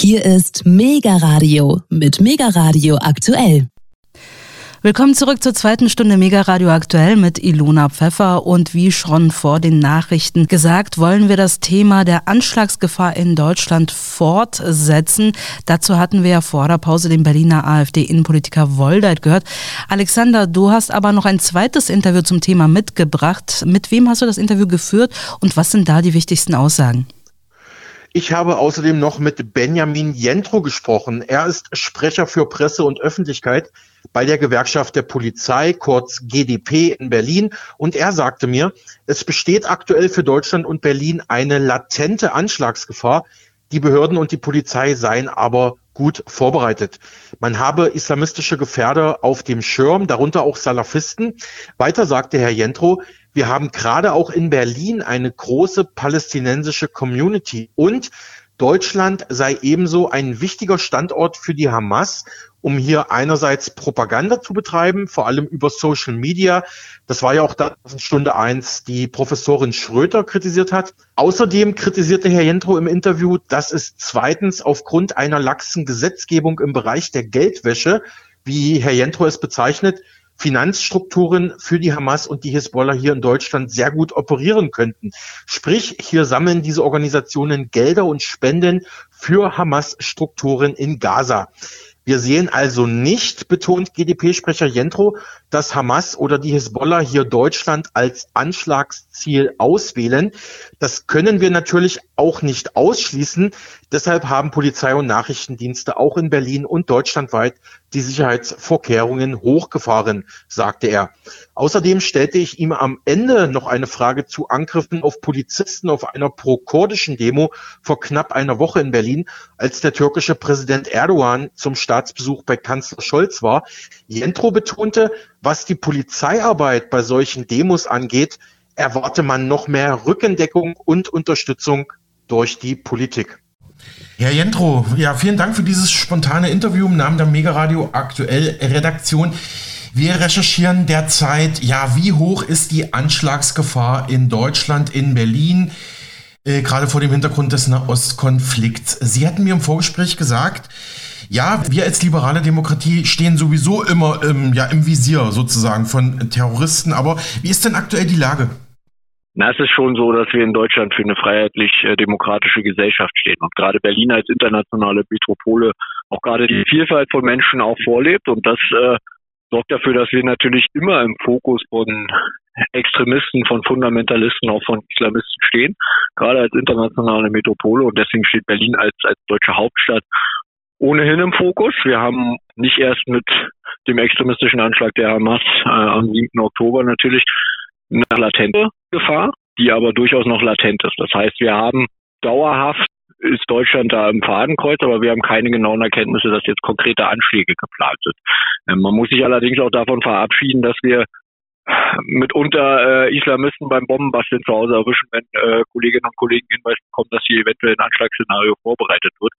Hier ist Mega Radio mit Mega Radio aktuell. Willkommen zurück zur zweiten Stunde Mega Radio aktuell mit Ilona Pfeffer und wie schon vor den Nachrichten gesagt, wollen wir das Thema der Anschlagsgefahr in Deutschland fortsetzen. Dazu hatten wir ja vor der Pause den Berliner AfD-Innenpolitiker Woldeit gehört. Alexander, du hast aber noch ein zweites Interview zum Thema mitgebracht. Mit wem hast du das Interview geführt und was sind da die wichtigsten Aussagen? Ich habe außerdem noch mit Benjamin Jentro gesprochen. Er ist Sprecher für Presse und Öffentlichkeit bei der Gewerkschaft der Polizei, kurz GDP in Berlin. Und er sagte mir, es besteht aktuell für Deutschland und Berlin eine latente Anschlagsgefahr. Die Behörden und die Polizei seien aber gut vorbereitet. Man habe islamistische Gefährder auf dem Schirm, darunter auch Salafisten. Weiter sagte Herr Jentro, wir haben gerade auch in Berlin eine große palästinensische Community und Deutschland sei ebenso ein wichtiger Standort für die Hamas, um hier einerseits Propaganda zu betreiben, vor allem über Social Media. Das war ja auch das, in Stunde eins die Professorin Schröter kritisiert hat. Außerdem kritisierte Herr Jentro im Interview, dass es zweitens aufgrund einer laxen Gesetzgebung im Bereich der Geldwäsche, wie Herr Jentro es bezeichnet, Finanzstrukturen für die Hamas und die Hisbollah hier in Deutschland sehr gut operieren könnten. Sprich, hier sammeln diese Organisationen Gelder und Spenden für Hamas-Strukturen in Gaza. Wir sehen also nicht, betont GDP-Sprecher Jentro, dass Hamas oder die Hisbollah hier Deutschland als Anschlagsziel auswählen. Das können wir natürlich auch nicht ausschließen. Deshalb haben Polizei und Nachrichtendienste auch in Berlin und deutschlandweit die Sicherheitsvorkehrungen hochgefahren, sagte er. Außerdem stellte ich ihm am Ende noch eine Frage zu Angriffen auf Polizisten auf einer pro-kurdischen Demo vor knapp einer Woche in Berlin, als der türkische Präsident Erdogan zum Staatsbesuch bei Kanzler Scholz war. Jentro betonte, was die Polizeiarbeit bei solchen Demos angeht, erwarte man noch mehr Rückendeckung und Unterstützung durch die Politik. Herr Jentro, ja, vielen Dank für dieses spontane Interview im Namen der Mega Radio Aktuell Redaktion. Wir recherchieren derzeit, ja, wie hoch ist die Anschlagsgefahr in Deutschland, in Berlin, äh, gerade vor dem Hintergrund des Nahostkonflikts. Sie hatten mir im Vorgespräch gesagt, ja, wir als liberale Demokratie stehen sowieso immer im, ja, im Visier sozusagen von Terroristen. Aber wie ist denn aktuell die Lage? Na, es ist schon so, dass wir in Deutschland für eine freiheitlich-demokratische äh, Gesellschaft stehen und gerade Berlin als internationale Metropole auch gerade die Vielfalt von Menschen auch vorlebt und das äh, sorgt dafür, dass wir natürlich immer im Fokus von Extremisten, von Fundamentalisten, auch von Islamisten stehen, gerade als internationale Metropole und deswegen steht Berlin als, als deutsche Hauptstadt ohnehin im Fokus. Wir haben nicht erst mit dem extremistischen Anschlag der Hamas äh, am 7. Oktober natürlich eine latente Gefahr, die aber durchaus noch latent ist. Das heißt, wir haben dauerhaft ist Deutschland da im Fadenkreuz, aber wir haben keine genauen Erkenntnisse, dass jetzt konkrete Anschläge geplant sind. Ähm, man muss sich allerdings auch davon verabschieden, dass wir mitunter äh, Islamisten beim Bombenbasteln zu Hause erwischen, wenn äh, Kolleginnen und Kollegen Hinweis bekommen, dass hier eventuell ein Anschlagsszenario vorbereitet wird.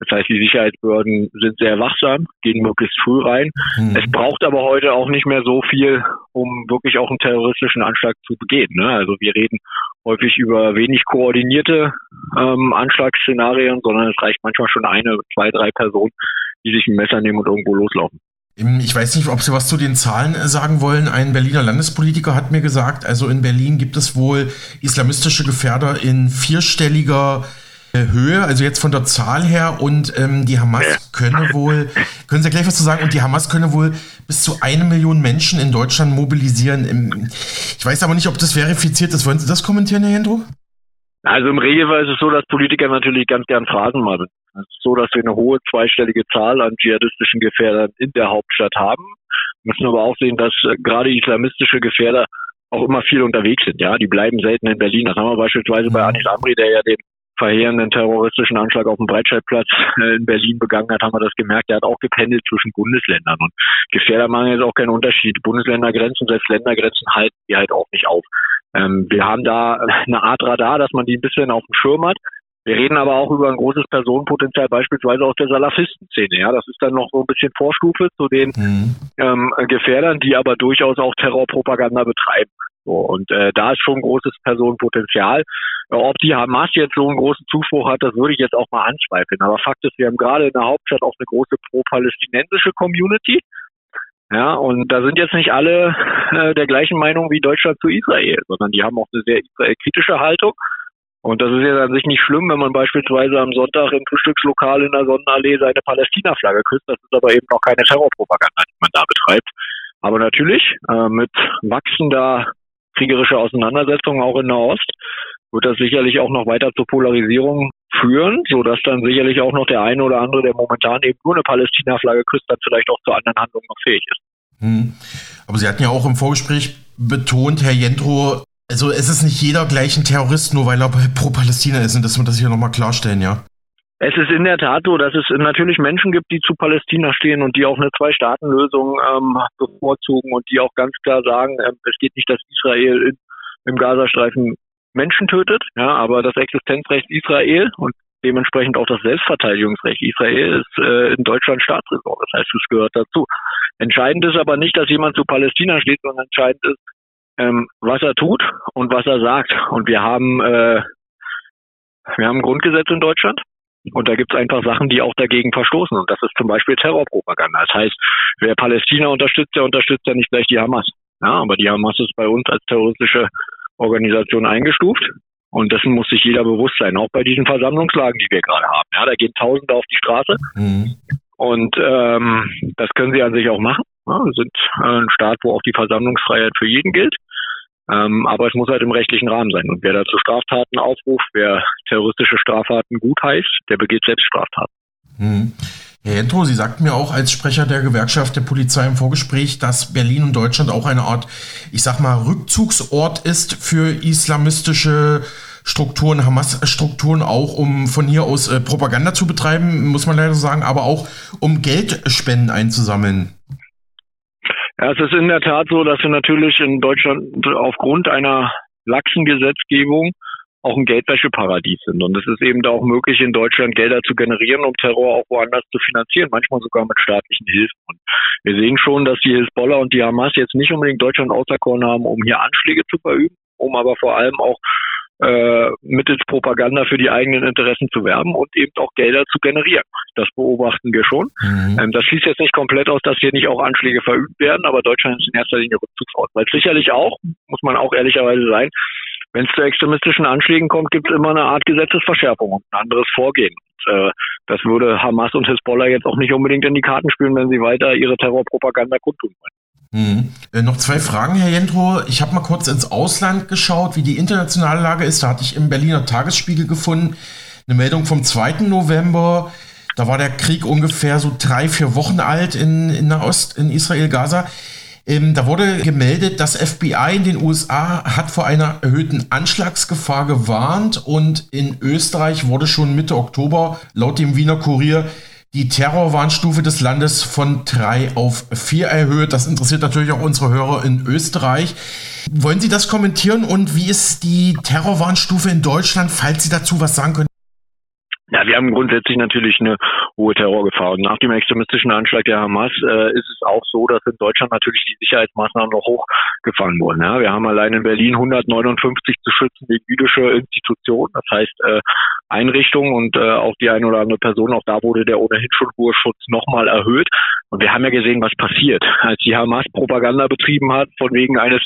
Das heißt, die Sicherheitsbehörden sind sehr wachsam, gehen möglichst früh rein. Mhm. Es braucht aber heute auch nicht mehr so viel, um wirklich auch einen terroristischen Anschlag zu begehen. Ne? Also wir reden häufig über wenig koordinierte ähm, Anschlagsszenarien, sondern es reicht manchmal schon eine, zwei, drei Personen, die sich ein Messer nehmen und irgendwo loslaufen. Ich weiß nicht, ob Sie was zu den Zahlen äh, sagen wollen. Ein Berliner Landespolitiker hat mir gesagt, also in Berlin gibt es wohl islamistische Gefährder in vierstelliger äh, Höhe, also jetzt von der Zahl her. Und ähm, die Hamas könne wohl, können Sie gleich was zu sagen, und die Hamas könne wohl bis zu eine Million Menschen in Deutschland mobilisieren. Ich weiß aber nicht, ob das verifiziert ist. Wollen Sie das kommentieren, Herr Hendro? Also im Regelfall ist es so, dass Politiker natürlich ganz gern Phrasen machen. Es ist so, dass wir eine hohe zweistellige Zahl an dschihadistischen Gefährdern in der Hauptstadt haben. Wir müssen aber auch sehen, dass äh, gerade islamistische Gefährder auch immer viel unterwegs sind. Ja, die bleiben selten in Berlin. Das haben wir beispielsweise bei mhm. Anis Amri, der ja den verheerenden terroristischen Anschlag auf dem Breitscheidplatz äh, in Berlin begangen hat, haben wir das gemerkt. Der hat auch gependelt zwischen Bundesländern. Und Gefährdermangel ist auch kein Unterschied. Bundesländergrenzen, selbst Ländergrenzen halten die halt auch nicht auf. Ähm, wir haben da eine Art Radar, dass man die ein bisschen auf dem Schirm hat. Wir reden aber auch über ein großes Personenpotenzial beispielsweise aus der Salafistenszene. Ja, das ist dann noch so ein bisschen Vorstufe zu den mhm. ähm, Gefährdern, die aber durchaus auch Terrorpropaganda betreiben. So, und äh, da ist schon großes Personenpotenzial. Ob die Hamas jetzt so einen großen Zuspruch hat, das würde ich jetzt auch mal anzweifeln. Aber Fakt ist, wir haben gerade in der Hauptstadt auch eine große pro-palästinensische Community. Ja, und da sind jetzt nicht alle äh, der gleichen Meinung wie Deutschland zu Israel, sondern die haben auch eine sehr israelkritische Haltung. Und das ist jetzt an sich nicht schlimm, wenn man beispielsweise am Sonntag im Frühstückslokal in der Sonnenallee seine Palästina-Flagge küsst. Das ist aber eben noch keine Terrorpropaganda, die man da betreibt. Aber natürlich äh, mit wachsender kriegerischer Auseinandersetzung auch in Nahost wird das sicherlich auch noch weiter zur Polarisierung führen, so dass dann sicherlich auch noch der eine oder andere, der momentan eben nur eine Palästina-Flagge küsst, dann vielleicht auch zu anderen Handlungen noch fähig ist. Hm. Aber Sie hatten ja auch im Vorgespräch betont, Herr Jentro, also es ist nicht jeder gleich ein Terrorist, nur weil er pro Palästina ist und dass wir das hier nochmal klarstellen, ja? Es ist in der Tat so, dass es natürlich Menschen gibt, die zu Palästina stehen und die auch eine Zwei-Staaten-Lösung ähm, bevorzugen und die auch ganz klar sagen, ähm, es geht nicht, dass Israel in, im Gazastreifen Menschen tötet, ja, aber das Existenzrecht Israel und dementsprechend auch das Selbstverteidigungsrecht Israel ist äh, in Deutschland Staatsräson. Das heißt, es gehört dazu. Entscheidend ist aber nicht, dass jemand zu Palästina steht, sondern entscheidend ist, ähm, was er tut und was er sagt. Und wir haben äh, wir haben ein Grundgesetz in Deutschland. Und da gibt es einfach Sachen, die auch dagegen verstoßen. Und das ist zum Beispiel Terrorpropaganda. Das heißt, wer Palästina unterstützt, der unterstützt ja nicht gleich die Hamas. Ja, aber die Hamas ist bei uns als terroristische Organisation eingestuft. Und dessen muss sich jeder bewusst sein, auch bei diesen Versammlungslagen, die wir gerade haben. Ja, da gehen Tausende auf die Straße. Mhm. Und ähm, das können sie an sich auch machen. Ja, wir sind äh, ein Staat, wo auch die Versammlungsfreiheit für jeden gilt. Ähm, aber es muss halt im rechtlichen Rahmen sein. Und wer dazu Straftaten aufruft, wer terroristische Straftaten gut heißt, der begeht selbst Straftaten. Mhm. Herr Jentro, Sie sagten mir auch als Sprecher der Gewerkschaft der Polizei im Vorgespräch, dass Berlin und Deutschland auch eine Art, ich sag mal, Rückzugsort ist für islamistische Strukturen, Hamas-Strukturen, auch um von hier aus äh, Propaganda zu betreiben, muss man leider sagen, aber auch um Geldspenden einzusammeln. Ja, es ist in der Tat so, dass wir natürlich in Deutschland aufgrund einer laxen Gesetzgebung auch ein Geldwäscheparadies sind. Und es ist eben da auch möglich, in Deutschland Gelder zu generieren, um Terror auch woanders zu finanzieren, manchmal sogar mit staatlichen Hilfen. Und wir sehen schon, dass die Hisbollah und die Hamas jetzt nicht unbedingt Deutschland auserkoren haben, um hier Anschläge zu verüben, um aber vor allem auch äh, mittels Propaganda für die eigenen Interessen zu werben und eben auch Gelder zu generieren. Das beobachten wir schon. Mhm. Ähm, das schließt jetzt nicht komplett aus, dass hier nicht auch Anschläge verübt werden, aber Deutschland ist in erster Linie Rückzugsort. Weil sicherlich auch, muss man auch ehrlicherweise sein, wenn es zu extremistischen Anschlägen kommt, gibt es immer eine Art Gesetzesverschärfung und ein anderes Vorgehen. Und, äh, das würde Hamas und Hisbollah jetzt auch nicht unbedingt in die Karten spielen, wenn sie weiter ihre Terrorpropaganda kundtun wollen. Hm. Äh, noch zwei Fragen, Herr Jentro. Ich habe mal kurz ins Ausland geschaut, wie die internationale Lage ist. Da hatte ich im Berliner Tagesspiegel gefunden eine Meldung vom 2. November. Da war der Krieg ungefähr so drei, vier Wochen alt in, in Nahost, in Israel-Gaza. Ähm, da wurde gemeldet, das FBI in den USA hat vor einer erhöhten Anschlagsgefahr gewarnt und in Österreich wurde schon Mitte Oktober laut dem Wiener Kurier die Terrorwarnstufe des Landes von drei auf vier erhöht. Das interessiert natürlich auch unsere Hörer in Österreich. Wollen Sie das kommentieren und wie ist die Terrorwarnstufe in Deutschland, falls Sie dazu was sagen können? Ja, wir haben grundsätzlich natürlich eine hohe Terrorgefahr. Und nach dem extremistischen Anschlag der Hamas äh, ist es auch so, dass in Deutschland natürlich die Sicherheitsmaßnahmen noch hochgefahren wurden. Ja, wir haben allein in Berlin 159 zu schützende jüdische Institutionen, das heißt äh, Einrichtungen und äh, auch die eine oder andere Person, auch da wurde der ohnehin schon hohe Schutz nochmal erhöht. Und wir haben ja gesehen, was passiert. Als die Hamas Propaganda betrieben hat, von wegen eines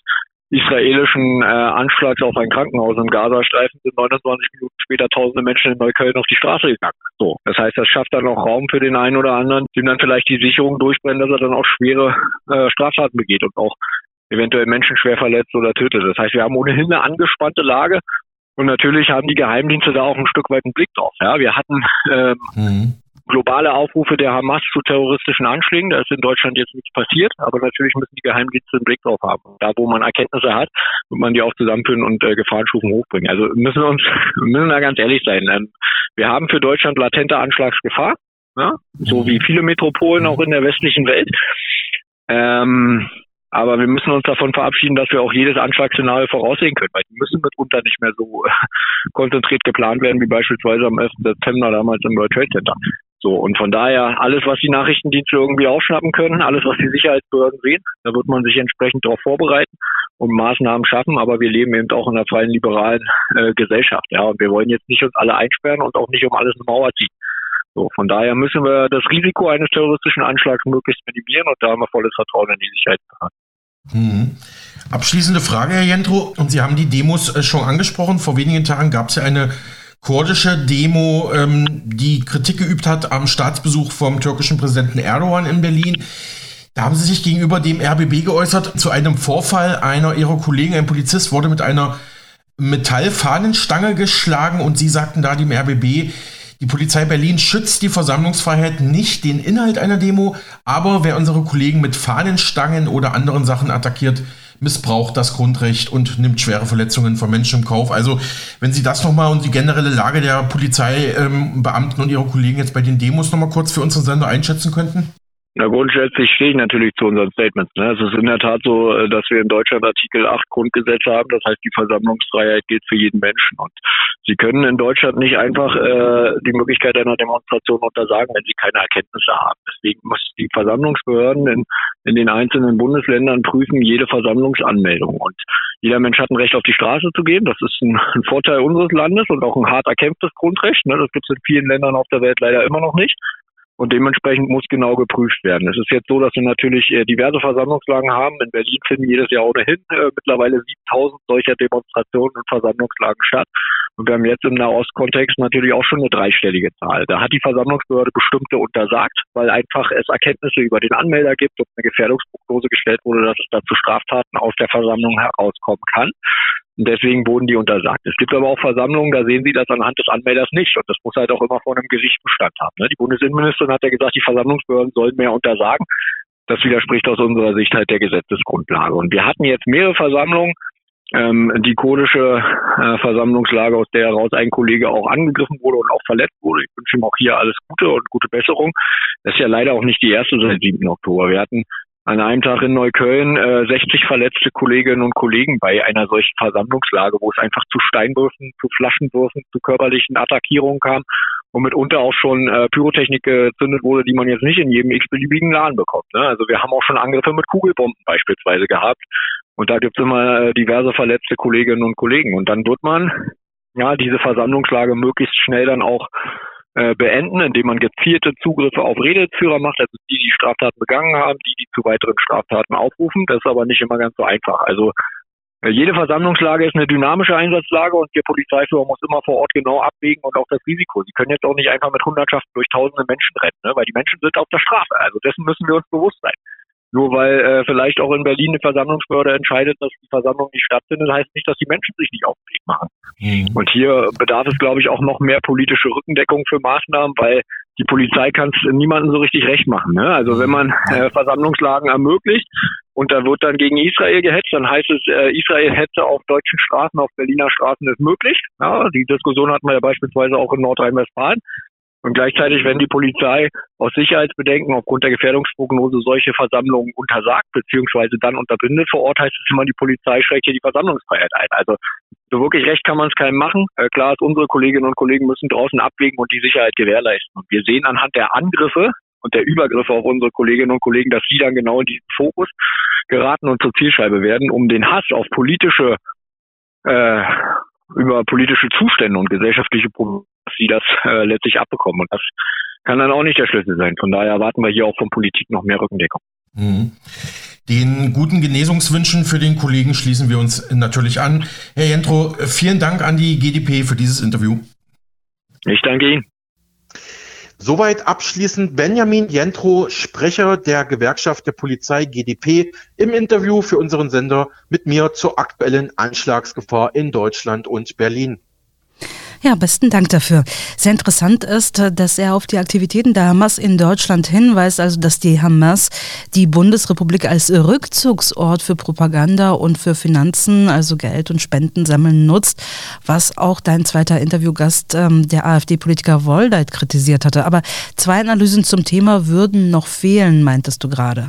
israelischen äh, Anschlags auf ein Krankenhaus im Gazastreifen sind 29 Minuten später tausende Menschen in Neukölln auf die Straße gegangen. So, das heißt, das schafft dann auch Raum für den einen oder anderen, dem dann vielleicht die Sicherung durchbrennt, dass er dann auch schwere äh, Straftaten begeht und auch eventuell Menschen schwer verletzt oder tötet. Das heißt, wir haben ohnehin eine angespannte Lage und natürlich haben die Geheimdienste da auch ein Stück weit einen Blick drauf. Ja, wir hatten ähm, mhm globale Aufrufe der Hamas zu terroristischen Anschlägen. Da ist in Deutschland jetzt nichts passiert, aber natürlich müssen die Geheimdienste einen Blick drauf haben. Da, wo man Erkenntnisse hat, wird man die auch zusammenführen und äh, Gefahrenstufen hochbringen. Also müssen wir uns, müssen da ganz ehrlich sein. Ähm, wir haben für Deutschland latente Anschlagsgefahr, ja? so wie viele Metropolen auch in der westlichen Welt. Ähm, aber wir müssen uns davon verabschieden, dass wir auch jedes Anschlagsszenario voraussehen können, weil die müssen mitunter nicht mehr so konzentriert geplant werden wie beispielsweise am 11. September damals im World Trade Center. So, und von daher, alles, was die Nachrichtendienste irgendwie aufschnappen können, alles, was die Sicherheitsbehörden sehen, da wird man sich entsprechend darauf vorbereiten und Maßnahmen schaffen. Aber wir leben eben auch in einer freien, liberalen äh, Gesellschaft. Ja, und wir wollen jetzt nicht uns alle einsperren und auch nicht um alles eine Mauer ziehen. So, von daher müssen wir das Risiko eines terroristischen Anschlags möglichst minimieren und da haben wir volles Vertrauen in die Sicherheitsbehörden. Hm. Abschließende Frage, Herr Jentro. Und Sie haben die Demos äh, schon angesprochen. Vor wenigen Tagen gab es ja eine kurdische Demo, ähm, die Kritik geübt hat am Staatsbesuch vom türkischen Präsidenten Erdogan in Berlin. Da haben Sie sich gegenüber dem RBB geäußert zu einem Vorfall. Einer Ihrer Kollegen, ein Polizist, wurde mit einer Metallfahnenstange geschlagen und Sie sagten da dem RBB, die Polizei Berlin schützt die Versammlungsfreiheit, nicht den Inhalt einer Demo, aber wer unsere Kollegen mit Fahnenstangen oder anderen Sachen attackiert, missbraucht das Grundrecht und nimmt schwere Verletzungen von Menschen im Kauf. Also wenn Sie das nochmal und die generelle Lage der Polizeibeamten ähm, und Ihrer Kollegen jetzt bei den Demos nochmal kurz für unseren Sender einschätzen könnten? Na, grundsätzlich stehe ich natürlich zu unseren Statements. Ne? Es ist in der Tat so, äh, dass wir in Deutschland Artikel 8 Grundgesetz haben. Das heißt, die Versammlungsfreiheit gilt für jeden Menschen. Und Sie können in Deutschland nicht einfach äh, die Möglichkeit einer Demonstration untersagen, wenn Sie keine Erkenntnisse haben. Deswegen muss die Versammlungsbehörden in, in den einzelnen Bundesländern prüfen jede Versammlungsanmeldung. Und jeder Mensch hat ein Recht auf die Straße zu gehen. Das ist ein, ein Vorteil unseres Landes und auch ein hart erkämpftes Grundrecht. Ne? Das gibt es in vielen Ländern auf der Welt leider immer noch nicht und dementsprechend muss genau geprüft werden. Es ist jetzt so, dass wir natürlich äh, diverse Versammlungslagen haben. In Berlin finden jedes Jahr ohnehin äh, mittlerweile 7000 solcher Demonstrationen und Versammlungslagen statt. Und wir haben jetzt im Nahostkontext natürlich auch schon eine dreistellige Zahl. Da hat die Versammlungsbehörde bestimmte untersagt, weil einfach es Erkenntnisse über den Anmelder gibt und eine Gefährdungsprognose gestellt wurde, dass es da zu Straftaten aus der Versammlung herauskommen kann. Und deswegen wurden die untersagt. Es gibt aber auch Versammlungen, da sehen Sie das anhand des Anmelders nicht. Und das muss halt auch immer vor einem Gericht Bestand haben. Ne? Die Bundesinnenministerin hat ja gesagt, die Versammlungsbehörden sollen mehr untersagen. Das widerspricht aus unserer Sicht halt der Gesetzesgrundlage. Und wir hatten jetzt mehrere Versammlungen, ähm, die kurdische äh, Versammlungslage, aus der heraus ein Kollege auch angegriffen wurde und auch verletzt wurde. Ich wünsche ihm auch hier alles Gute und gute Besserung. Das ist ja leider auch nicht die erste seit 7. Oktober. Wir hatten an einem Tag in Neukölln äh, 60 verletzte Kolleginnen und Kollegen bei einer solchen Versammlungslage, wo es einfach zu Steinwürfen, zu Flaschenwürfen, zu körperlichen Attackierungen kam und mitunter auch schon äh, Pyrotechnik gezündet wurde, die man jetzt nicht in jedem x-beliebigen Laden bekommt. Ne? Also wir haben auch schon Angriffe mit Kugelbomben beispielsweise gehabt. Und da gibt es immer äh, diverse verletzte Kolleginnen und Kollegen. Und dann wird man ja diese Versammlungslage möglichst schnell dann auch äh, beenden, indem man gezielte Zugriffe auf Redeführer macht, also die, die Straftaten begangen haben, die, die zu weiteren Straftaten aufrufen. Das ist aber nicht immer ganz so einfach. Also äh, jede Versammlungslage ist eine dynamische Einsatzlage und der Polizeiführer muss immer vor Ort genau abwägen und auch das Risiko. Sie können jetzt auch nicht einfach mit Hundertschaften durch tausende Menschen rennen, ne? weil die Menschen sind auf der Straße. Also dessen müssen wir uns bewusst sein. Nur weil äh, vielleicht auch in Berlin eine Versammlungsbehörde entscheidet, dass die Versammlung nicht stattfindet, heißt nicht, dass die Menschen sich nicht auf den Weg machen. Mhm. Und hier bedarf es, glaube ich, auch noch mehr politische Rückendeckung für Maßnahmen, weil die Polizei kann es niemandem so richtig recht machen. Ne? Also wenn man äh, Versammlungslagen ermöglicht und da wird dann gegen Israel gehetzt, dann heißt es, äh, Israel hätte auf deutschen Straßen, auf Berliner Straßen ist möglich. Ja, die Diskussion hatten wir ja beispielsweise auch in Nordrhein-Westfalen. Und gleichzeitig, wenn die Polizei aus Sicherheitsbedenken aufgrund der Gefährdungsprognose solche Versammlungen untersagt, beziehungsweise dann unterbindet vor Ort, heißt es immer, die Polizei schreckt hier die Versammlungsfreiheit ein. Also so wirklich recht kann man es keinem machen. Äh, klar ist, unsere Kolleginnen und Kollegen müssen draußen abwägen und die Sicherheit gewährleisten. Und wir sehen anhand der Angriffe und der Übergriffe auf unsere Kolleginnen und Kollegen, dass die dann genau in diesen Fokus geraten und zur Zielscheibe werden, um den Hass auf politische äh, über politische Zustände und gesellschaftliche Probleme sie das äh, letztlich abbekommen. Und das kann dann auch nicht der Schlüssel sein. Von daher erwarten wir hier auch von Politik noch mehr Rückendeckung. Mhm. Den guten Genesungswünschen für den Kollegen schließen wir uns natürlich an. Herr Jentro, vielen Dank an die GDP für dieses Interview. Ich danke Ihnen. Soweit abschließend Benjamin Jentro, Sprecher der Gewerkschaft der Polizei GDP, im Interview für unseren Sender mit mir zur aktuellen Anschlagsgefahr in Deutschland und Berlin. Ja, besten Dank dafür. Sehr interessant ist, dass er auf die Aktivitäten der Hamas in Deutschland hinweist, also dass die Hamas die Bundesrepublik als Rückzugsort für Propaganda und für Finanzen, also Geld und Spenden sammeln nutzt, was auch dein zweiter Interviewgast, ähm, der AfD-Politiker Woldeit, kritisiert hatte. Aber zwei Analysen zum Thema würden noch fehlen, meintest du gerade.